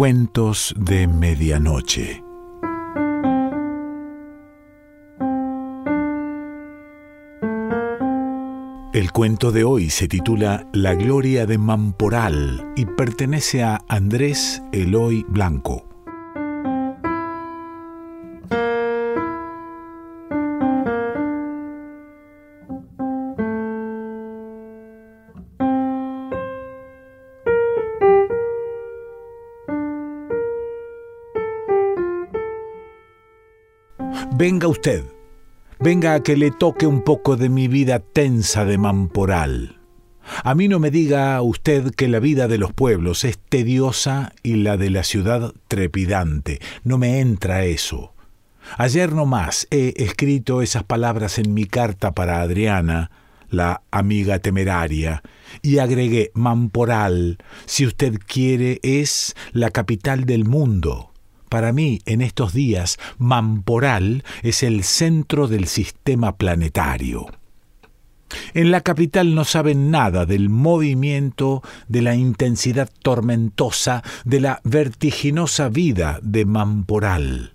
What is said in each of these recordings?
Cuentos de Medianoche. El cuento de hoy se titula La Gloria de Mamporal y pertenece a Andrés Eloy Blanco. Venga usted, venga a que le toque un poco de mi vida tensa de mamporal. A mí no me diga usted que la vida de los pueblos es tediosa y la de la ciudad trepidante. No me entra eso. Ayer no más he escrito esas palabras en mi carta para Adriana, la amiga temeraria, y agregué Mamporal, si usted quiere, es la capital del mundo. Para mí, en estos días, Mamporal es el centro del sistema planetario. En la capital no saben nada del movimiento, de la intensidad tormentosa, de la vertiginosa vida de Mamporal.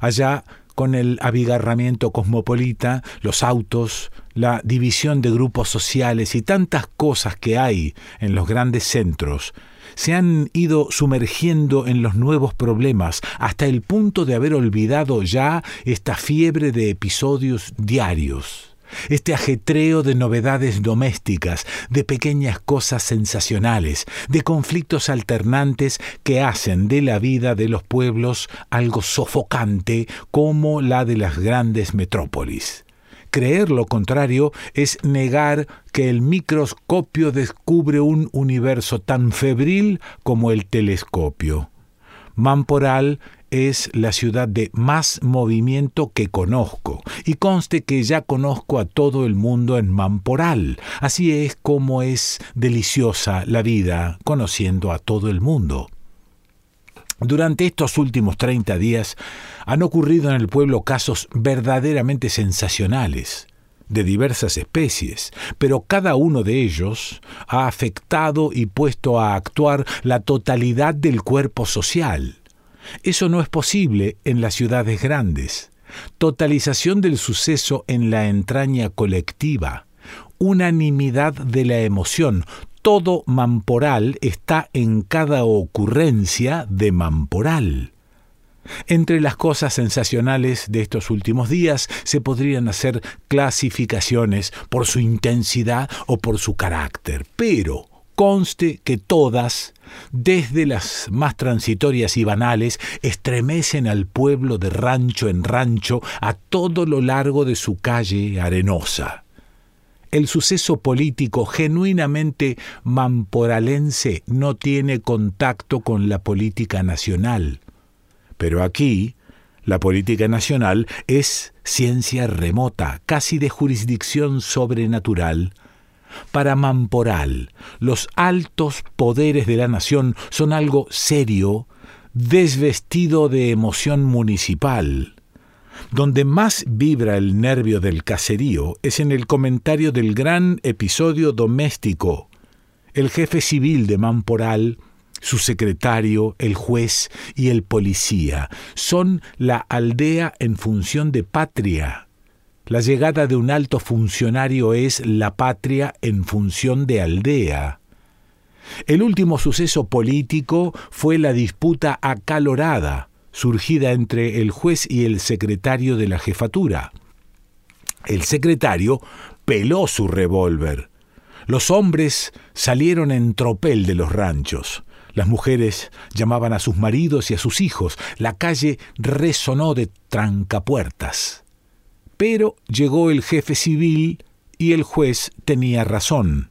Allá, con el abigarramiento cosmopolita, los autos, la división de grupos sociales y tantas cosas que hay en los grandes centros, se han ido sumergiendo en los nuevos problemas hasta el punto de haber olvidado ya esta fiebre de episodios diarios este ajetreo de novedades domésticas, de pequeñas cosas sensacionales, de conflictos alternantes que hacen de la vida de los pueblos algo sofocante como la de las grandes metrópolis. Creer lo contrario es negar que el microscopio descubre un universo tan febril como el telescopio. Mamporal es la ciudad de más movimiento que conozco, y conste que ya conozco a todo el mundo en Mamporal. Así es como es deliciosa la vida conociendo a todo el mundo. Durante estos últimos 30 días han ocurrido en el pueblo casos verdaderamente sensacionales de diversas especies, pero cada uno de ellos ha afectado y puesto a actuar la totalidad del cuerpo social. Eso no es posible en las ciudades grandes. Totalización del suceso en la entraña colectiva, unanimidad de la emoción, todo Mamporal está en cada ocurrencia de Mamporal. Entre las cosas sensacionales de estos últimos días se podrían hacer clasificaciones por su intensidad o por su carácter, pero conste que todas, desde las más transitorias y banales, estremecen al pueblo de rancho en rancho a todo lo largo de su calle arenosa el suceso político genuinamente mamporalense no tiene contacto con la política nacional. Pero aquí, la política nacional es ciencia remota, casi de jurisdicción sobrenatural. Para Mamporal, los altos poderes de la nación son algo serio, desvestido de emoción municipal. Donde más vibra el nervio del caserío es en el comentario del gran episodio doméstico. El jefe civil de Mamporal, su secretario, el juez y el policía son la aldea en función de patria. La llegada de un alto funcionario es la patria en función de aldea. El último suceso político fue la disputa acalorada surgida entre el juez y el secretario de la jefatura. El secretario peló su revólver. Los hombres salieron en tropel de los ranchos. Las mujeres llamaban a sus maridos y a sus hijos. La calle resonó de trancapuertas. Pero llegó el jefe civil y el juez tenía razón.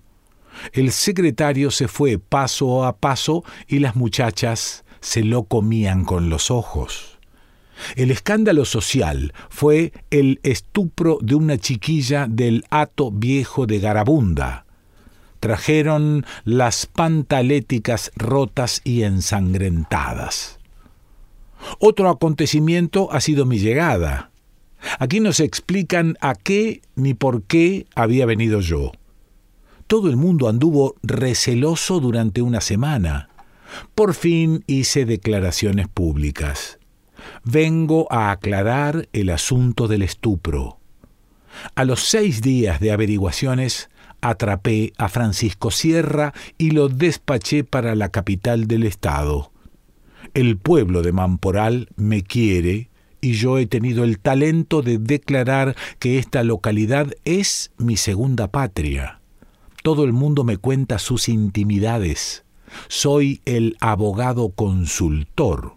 El secretario se fue paso a paso y las muchachas se lo comían con los ojos. El escándalo social fue el estupro de una chiquilla del hato viejo de Garabunda. Trajeron las pantaléticas rotas y ensangrentadas. Otro acontecimiento ha sido mi llegada. Aquí no se explican a qué ni por qué había venido yo. Todo el mundo anduvo receloso durante una semana. Por fin hice declaraciones públicas. Vengo a aclarar el asunto del estupro. A los seis días de averiguaciones, atrapé a Francisco Sierra y lo despaché para la capital del estado. El pueblo de Mamporal me quiere y yo he tenido el talento de declarar que esta localidad es mi segunda patria. Todo el mundo me cuenta sus intimidades. Soy el abogado consultor.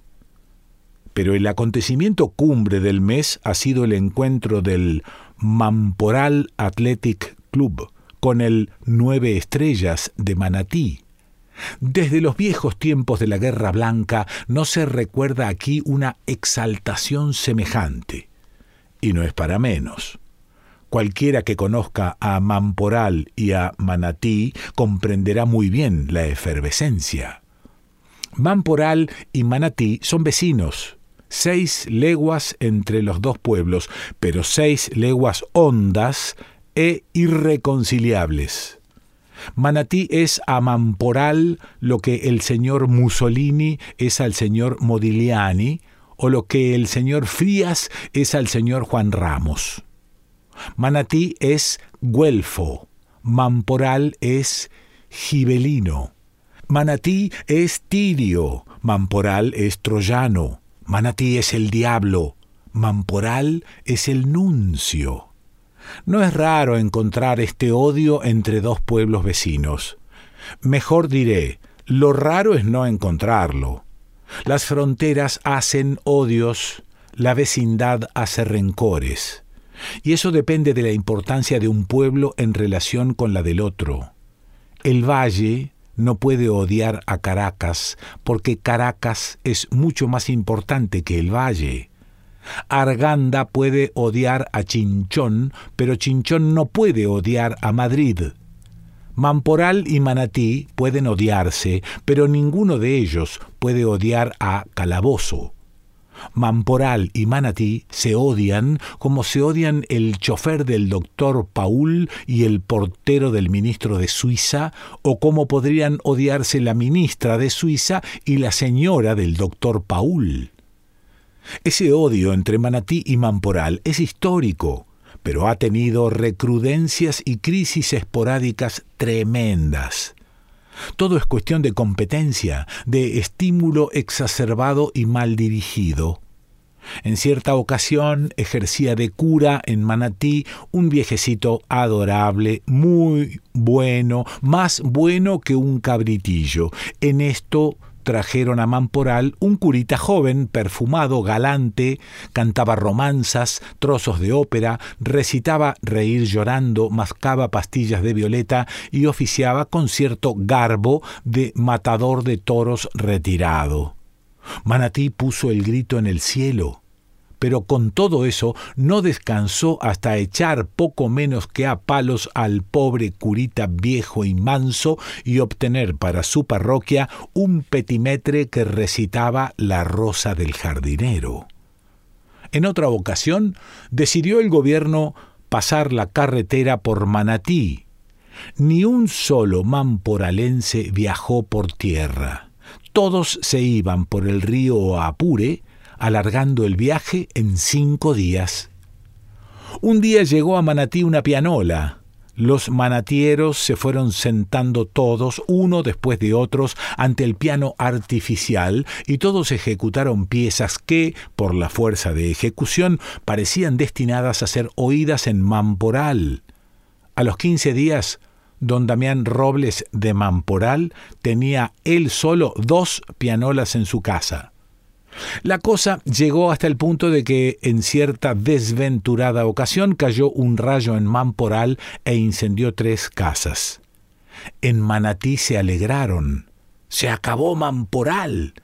Pero el acontecimiento cumbre del mes ha sido el encuentro del Mamporal Athletic Club con el Nueve Estrellas de Manatí. Desde los viejos tiempos de la Guerra Blanca no se recuerda aquí una exaltación semejante. Y no es para menos. Cualquiera que conozca a Mamporal y a Manatí comprenderá muy bien la efervescencia. Mamporal y Manatí son vecinos, seis leguas entre los dos pueblos, pero seis leguas hondas e irreconciliables. Manatí es a Mamporal lo que el señor Mussolini es al señor Modigliani, o lo que el señor Frías es al señor Juan Ramos. Manatí es Guelfo, Mamporal es Gibelino. Manatí es Tirio, Mamporal es Troyano. Manatí es el diablo, Mamporal es el nuncio. No es raro encontrar este odio entre dos pueblos vecinos. Mejor diré, lo raro es no encontrarlo. Las fronteras hacen odios, la vecindad hace rencores. Y eso depende de la importancia de un pueblo en relación con la del otro. El valle no puede odiar a Caracas porque Caracas es mucho más importante que el valle. Arganda puede odiar a Chinchón, pero Chinchón no puede odiar a Madrid. Mamporal y Manatí pueden odiarse, pero ninguno de ellos puede odiar a Calabozo. Mamporal y Manatí se odian como se odian el chofer del doctor Paul y el portero del ministro de Suiza, o como podrían odiarse la ministra de Suiza y la señora del doctor Paul. Ese odio entre Manatí y Mamporal es histórico, pero ha tenido recrudencias y crisis esporádicas tremendas. Todo es cuestión de competencia, de estímulo exacerbado y mal dirigido. En cierta ocasión ejercía de cura en Manatí un viejecito adorable, muy bueno, más bueno que un cabritillo. En esto trajeron a Mamporal un curita joven, perfumado, galante, cantaba romanzas, trozos de ópera, recitaba reír llorando, mascaba pastillas de violeta y oficiaba con cierto garbo de matador de toros retirado. Manatí puso el grito en el cielo pero con todo eso no descansó hasta echar poco menos que a palos al pobre curita viejo y manso y obtener para su parroquia un petimetre que recitaba la rosa del jardinero. En otra ocasión decidió el gobierno pasar la carretera por Manatí. Ni un solo mamporalense viajó por tierra. Todos se iban por el río Apure alargando el viaje en cinco días. Un día llegó a Manatí una pianola. Los manatieros se fueron sentando todos, uno después de otros, ante el piano artificial, y todos ejecutaron piezas que, por la fuerza de ejecución, parecían destinadas a ser oídas en Mamporal. A los quince días, don Damián Robles de Mamporal tenía él solo dos pianolas en su casa. La cosa llegó hasta el punto de que en cierta desventurada ocasión cayó un rayo en Mamporal e incendió tres casas. En Manatí se alegraron. Se acabó Mamporal.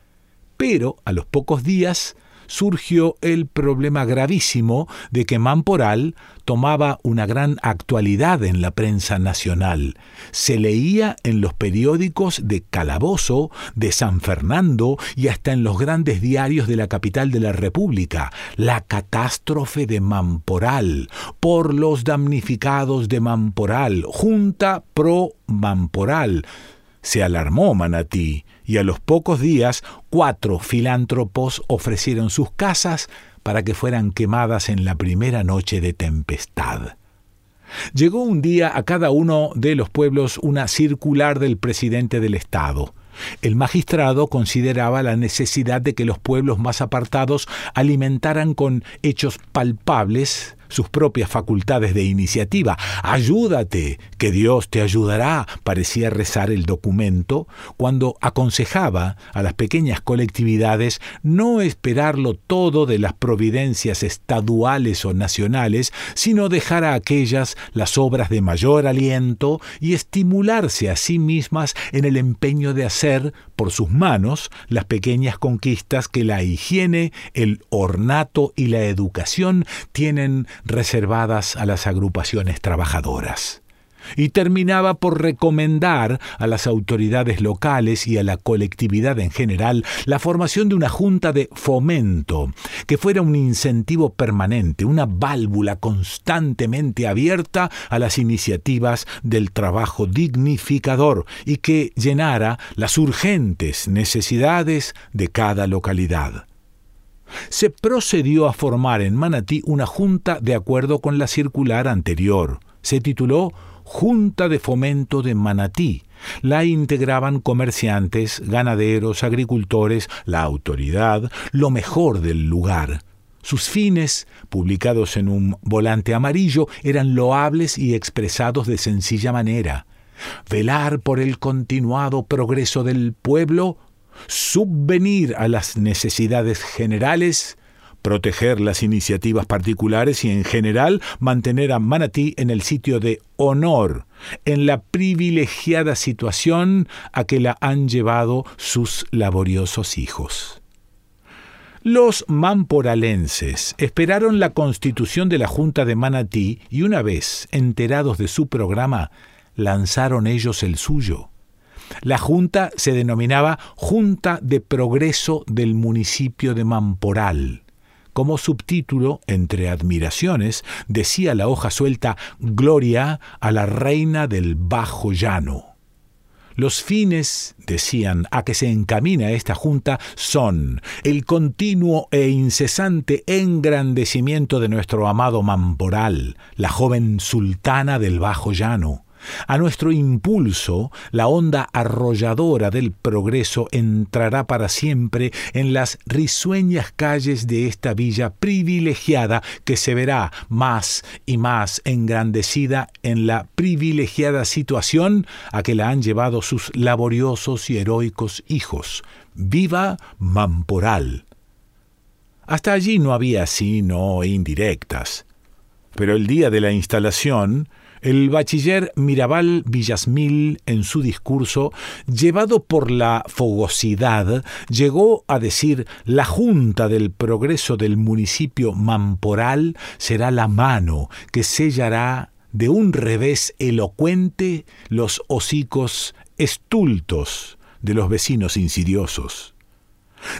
Pero a los pocos días surgió el problema gravísimo de que Mamporal tomaba una gran actualidad en la prensa nacional. Se leía en los periódicos de Calabozo, de San Fernando y hasta en los grandes diarios de la capital de la República, la catástrofe de Mamporal, por los damnificados de Mamporal, Junta pro Mamporal. Se alarmó Manatí y a los pocos días cuatro filántropos ofrecieron sus casas para que fueran quemadas en la primera noche de tempestad. Llegó un día a cada uno de los pueblos una circular del presidente del Estado. El magistrado consideraba la necesidad de que los pueblos más apartados alimentaran con hechos palpables sus propias facultades de iniciativa. Ayúdate, que Dios te ayudará, parecía rezar el documento, cuando aconsejaba a las pequeñas colectividades no esperarlo todo de las providencias estaduales o nacionales, sino dejar a aquellas las obras de mayor aliento y estimularse a sí mismas en el empeño de hacer por sus manos las pequeñas conquistas que la higiene, el ornato y la educación tienen reservadas a las agrupaciones trabajadoras. Y terminaba por recomendar a las autoridades locales y a la colectividad en general la formación de una junta de fomento, que fuera un incentivo permanente, una válvula constantemente abierta a las iniciativas del trabajo dignificador y que llenara las urgentes necesidades de cada localidad se procedió a formar en Manatí una junta de acuerdo con la circular anterior. Se tituló Junta de Fomento de Manatí. La integraban comerciantes, ganaderos, agricultores, la autoridad, lo mejor del lugar. Sus fines, publicados en un volante amarillo, eran loables y expresados de sencilla manera. Velar por el continuado progreso del pueblo, subvenir a las necesidades generales, proteger las iniciativas particulares y en general mantener a Manatí en el sitio de honor, en la privilegiada situación a que la han llevado sus laboriosos hijos. Los mamporalenses esperaron la constitución de la Junta de Manatí y una vez enterados de su programa, lanzaron ellos el suyo. La junta se denominaba Junta de Progreso del municipio de Mamporal. Como subtítulo, entre admiraciones, decía la hoja suelta Gloria a la reina del Bajo Llano. Los fines, decían, a que se encamina esta Junta son el continuo e incesante engrandecimiento de nuestro amado Mamporal, la joven sultana del Bajo Llano, a nuestro impulso, la onda arrolladora del progreso entrará para siempre en las risueñas calles de esta villa privilegiada que se verá más y más engrandecida en la privilegiada situación a que la han llevado sus laboriosos y heroicos hijos. ¡Viva Mamporal! Hasta allí no había sino indirectas. Pero el día de la instalación, el bachiller Mirabal Villasmil, en su discurso, llevado por la fogosidad, llegó a decir la Junta del Progreso del municipio Mamporal será la mano que sellará de un revés elocuente los hocicos estultos de los vecinos insidiosos.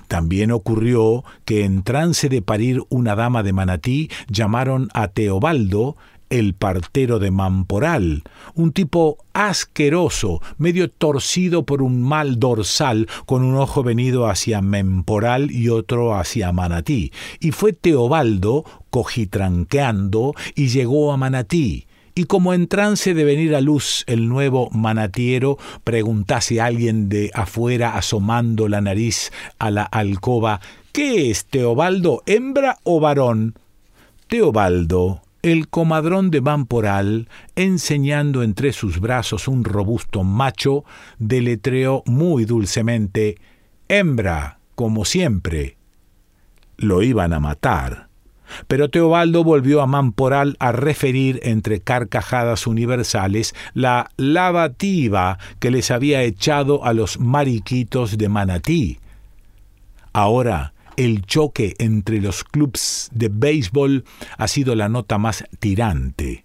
También ocurrió que en trance de parir una dama de Manatí llamaron a Teobaldo el partero de Mamporal, un tipo asqueroso, medio torcido por un mal dorsal, con un ojo venido hacia Memporal y otro hacia Manatí. Y fue Teobaldo cojitranqueando y llegó a Manatí. Y como en trance de venir a luz el nuevo manatiero, preguntase a alguien de afuera asomando la nariz a la alcoba, ¿qué es Teobaldo, hembra o varón? Teobaldo el comadrón de Vamporal, enseñando entre sus brazos un robusto macho, deletreó muy dulcemente Hembra, como siempre. Lo iban a matar. Pero Teobaldo volvió a Mamporal a referir entre carcajadas universales la lavativa que les había echado a los mariquitos de Manatí. Ahora, el choque entre los clubes de béisbol ha sido la nota más tirante.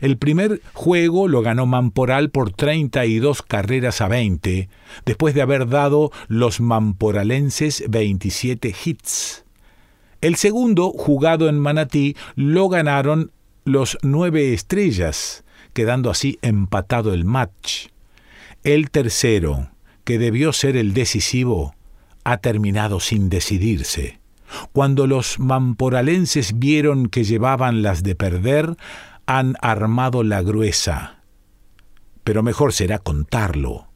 El primer juego lo ganó Mamporal por 32 carreras a 20, después de haber dado los mamporalenses 27 hits. El segundo, jugado en Manatí, lo ganaron los nueve estrellas, quedando así empatado el match. El tercero, que debió ser el decisivo, ha terminado sin decidirse. Cuando los mamporalenses vieron que llevaban las de perder, han armado la gruesa. Pero mejor será contarlo.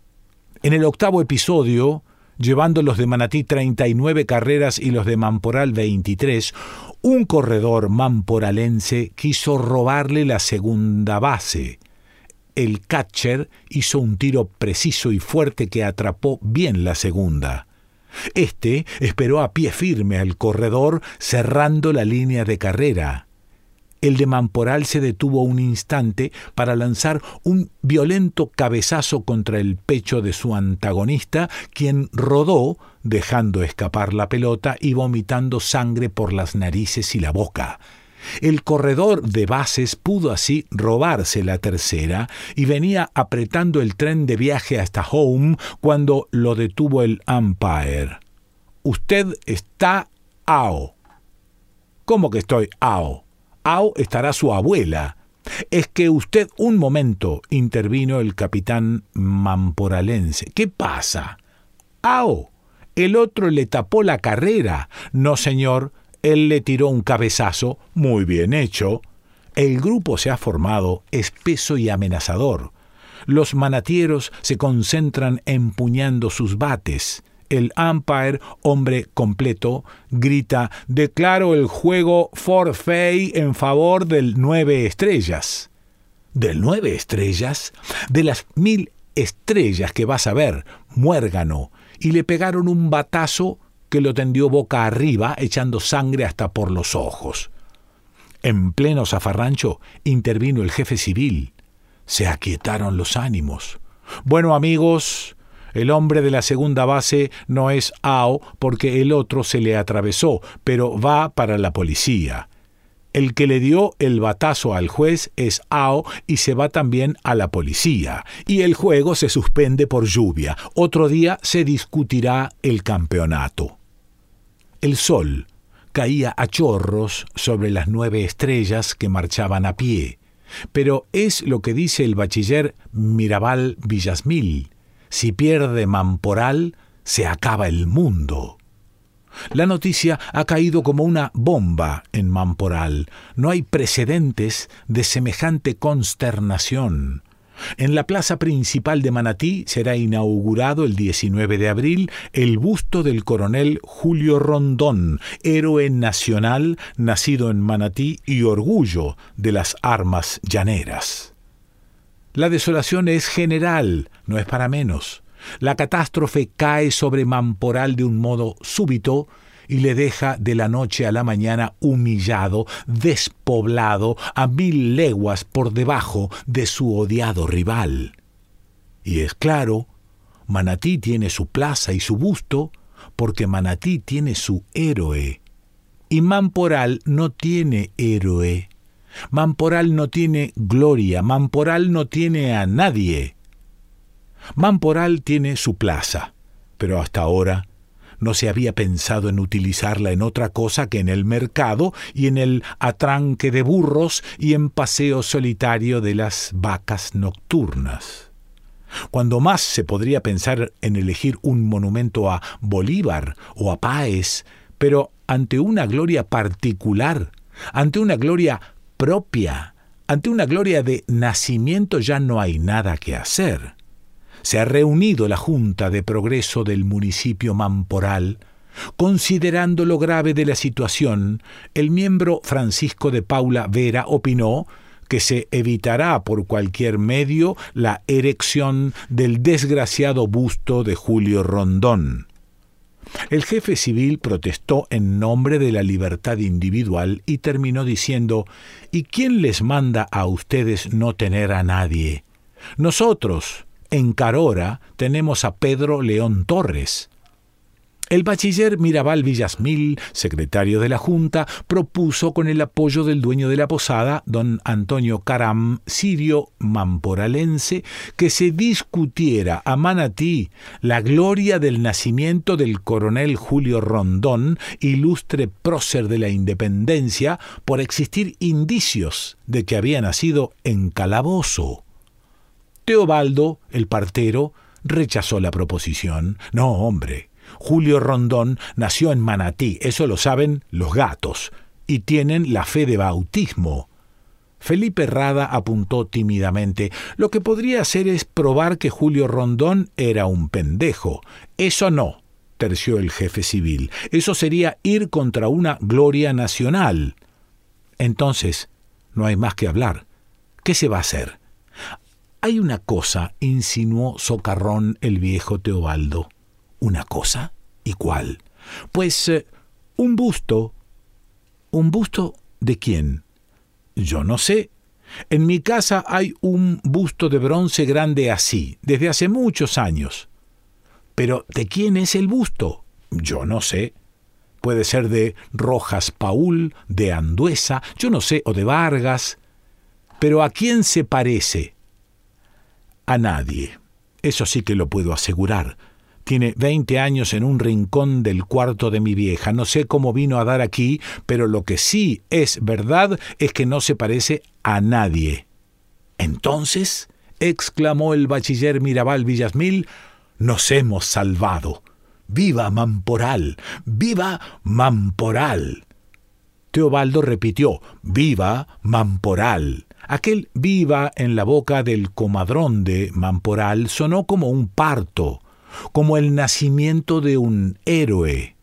En el octavo episodio, llevando los de Manatí 39 carreras y los de Mamporal 23, un corredor mamporalense quiso robarle la segunda base. El catcher hizo un tiro preciso y fuerte que atrapó bien la segunda. Este esperó a pie firme al corredor cerrando la línea de carrera. El de Mamporal se detuvo un instante para lanzar un violento cabezazo contra el pecho de su antagonista, quien rodó, dejando escapar la pelota y vomitando sangre por las narices y la boca. El corredor de bases pudo así robarse la tercera y venía apretando el tren de viaje hasta home cuando lo detuvo el umpire. Usted está AO. ¿Cómo que estoy AO? AO estará su abuela. Es que usted un momento, intervino el capitán mamporalense. ¿Qué pasa? AO. El otro le tapó la carrera. No, señor, él le tiró un cabezazo muy bien hecho. El grupo se ha formado espeso y amenazador. Los manatieros se concentran empuñando sus bates. El umpire, hombre completo, grita: Declaro el juego forfeit en favor del nueve estrellas. ¿Del nueve estrellas? De las mil estrellas que vas a ver, muérgano. Y le pegaron un batazo que lo tendió boca arriba, echando sangre hasta por los ojos. En pleno zafarrancho intervino el jefe civil. Se aquietaron los ánimos. Bueno, amigos, el hombre de la segunda base no es Ao porque el otro se le atravesó, pero va para la policía. El que le dio el batazo al juez es Ao y se va también a la policía. Y el juego se suspende por lluvia. Otro día se discutirá el campeonato. El sol caía a chorros sobre las nueve estrellas que marchaban a pie, pero es lo que dice el bachiller Mirabal Villasmil. Si pierde Mamporal, se acaba el mundo. La noticia ha caído como una bomba en Mamporal. No hay precedentes de semejante consternación. En la plaza principal de Manatí será inaugurado el 19 de abril el busto del coronel Julio Rondón, héroe nacional nacido en Manatí y orgullo de las armas llaneras. La desolación es general, no es para menos. La catástrofe cae sobre Mamporal de un modo súbito y le deja de la noche a la mañana humillado, despoblado, a mil leguas por debajo de su odiado rival. Y es claro, Manatí tiene su plaza y su busto, porque Manatí tiene su héroe. Y Mamporal no tiene héroe. Mamporal no tiene gloria, Mamporal no tiene a nadie. Mamporal tiene su plaza, pero hasta ahora no se había pensado en utilizarla en otra cosa que en el mercado y en el atranque de burros y en paseo solitario de las vacas nocturnas. Cuando más se podría pensar en elegir un monumento a Bolívar o a Páez, pero ante una gloria particular, ante una gloria propia, ante una gloria de nacimiento ya no hay nada que hacer se ha reunido la Junta de Progreso del municipio Mamporal. Considerando lo grave de la situación, el miembro Francisco de Paula Vera opinó que se evitará por cualquier medio la erección del desgraciado busto de Julio Rondón. El jefe civil protestó en nombre de la libertad individual y terminó diciendo ¿Y quién les manda a ustedes no tener a nadie? Nosotros, en Carora tenemos a Pedro León Torres. El bachiller Mirabal Villasmil, secretario de la Junta, propuso con el apoyo del dueño de la posada, don Antonio Caram, sirio mamporalense, que se discutiera a Manatí la gloria del nacimiento del coronel Julio Rondón, ilustre prócer de la independencia, por existir indicios de que había nacido en calabozo. Teobaldo, el partero, rechazó la proposición. No, hombre. Julio Rondón nació en Manatí, eso lo saben los gatos, y tienen la fe de bautismo. Felipe Rada apuntó tímidamente. Lo que podría hacer es probar que Julio Rondón era un pendejo. Eso no, terció el jefe civil. Eso sería ir contra una gloria nacional. Entonces, no hay más que hablar. ¿Qué se va a hacer? Hay una cosa, insinuó socarrón el viejo Teobaldo. ¿Una cosa? ¿Y cuál? Pues eh, un busto. ¿Un busto de quién? Yo no sé. En mi casa hay un busto de bronce grande así, desde hace muchos años. Pero ¿de quién es el busto? Yo no sé. Puede ser de Rojas Paul, de Anduesa, yo no sé, o de Vargas. Pero ¿a quién se parece? A nadie. Eso sí que lo puedo asegurar. Tiene veinte años en un rincón del cuarto de mi vieja. No sé cómo vino a dar aquí, pero lo que sí es verdad es que no se parece a nadie. Entonces, exclamó el bachiller Mirabal Villasmil, nos hemos salvado. ¡Viva Mamporal! ¡Viva Mamporal! Teobaldo repitió ¡Viva Mamporal! Aquel viva en la boca del comadrón de Mamporal sonó como un parto, como el nacimiento de un héroe.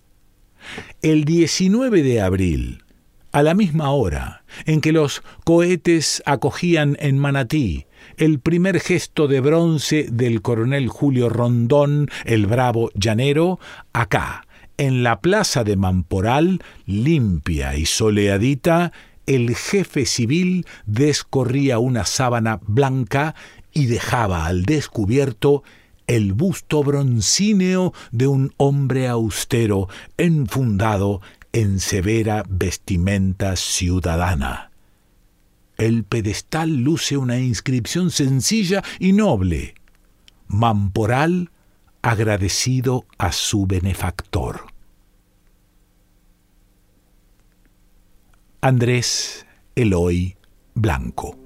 El 19 de abril, a la misma hora en que los cohetes acogían en Manatí el primer gesto de bronce del coronel Julio Rondón, el bravo llanero, acá, en la plaza de Mamporal, limpia y soleadita, el jefe civil descorría una sábana blanca y dejaba al descubierto el busto broncíneo de un hombre austero, enfundado en severa vestimenta ciudadana. El pedestal luce una inscripción sencilla y noble. Mamporal agradecido a su benefactor. Andrés Eloy Blanco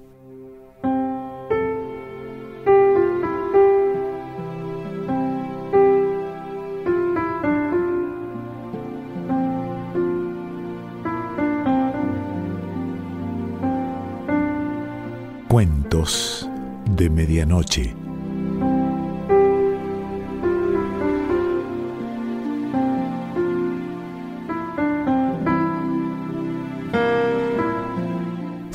Cuentos de Medianoche.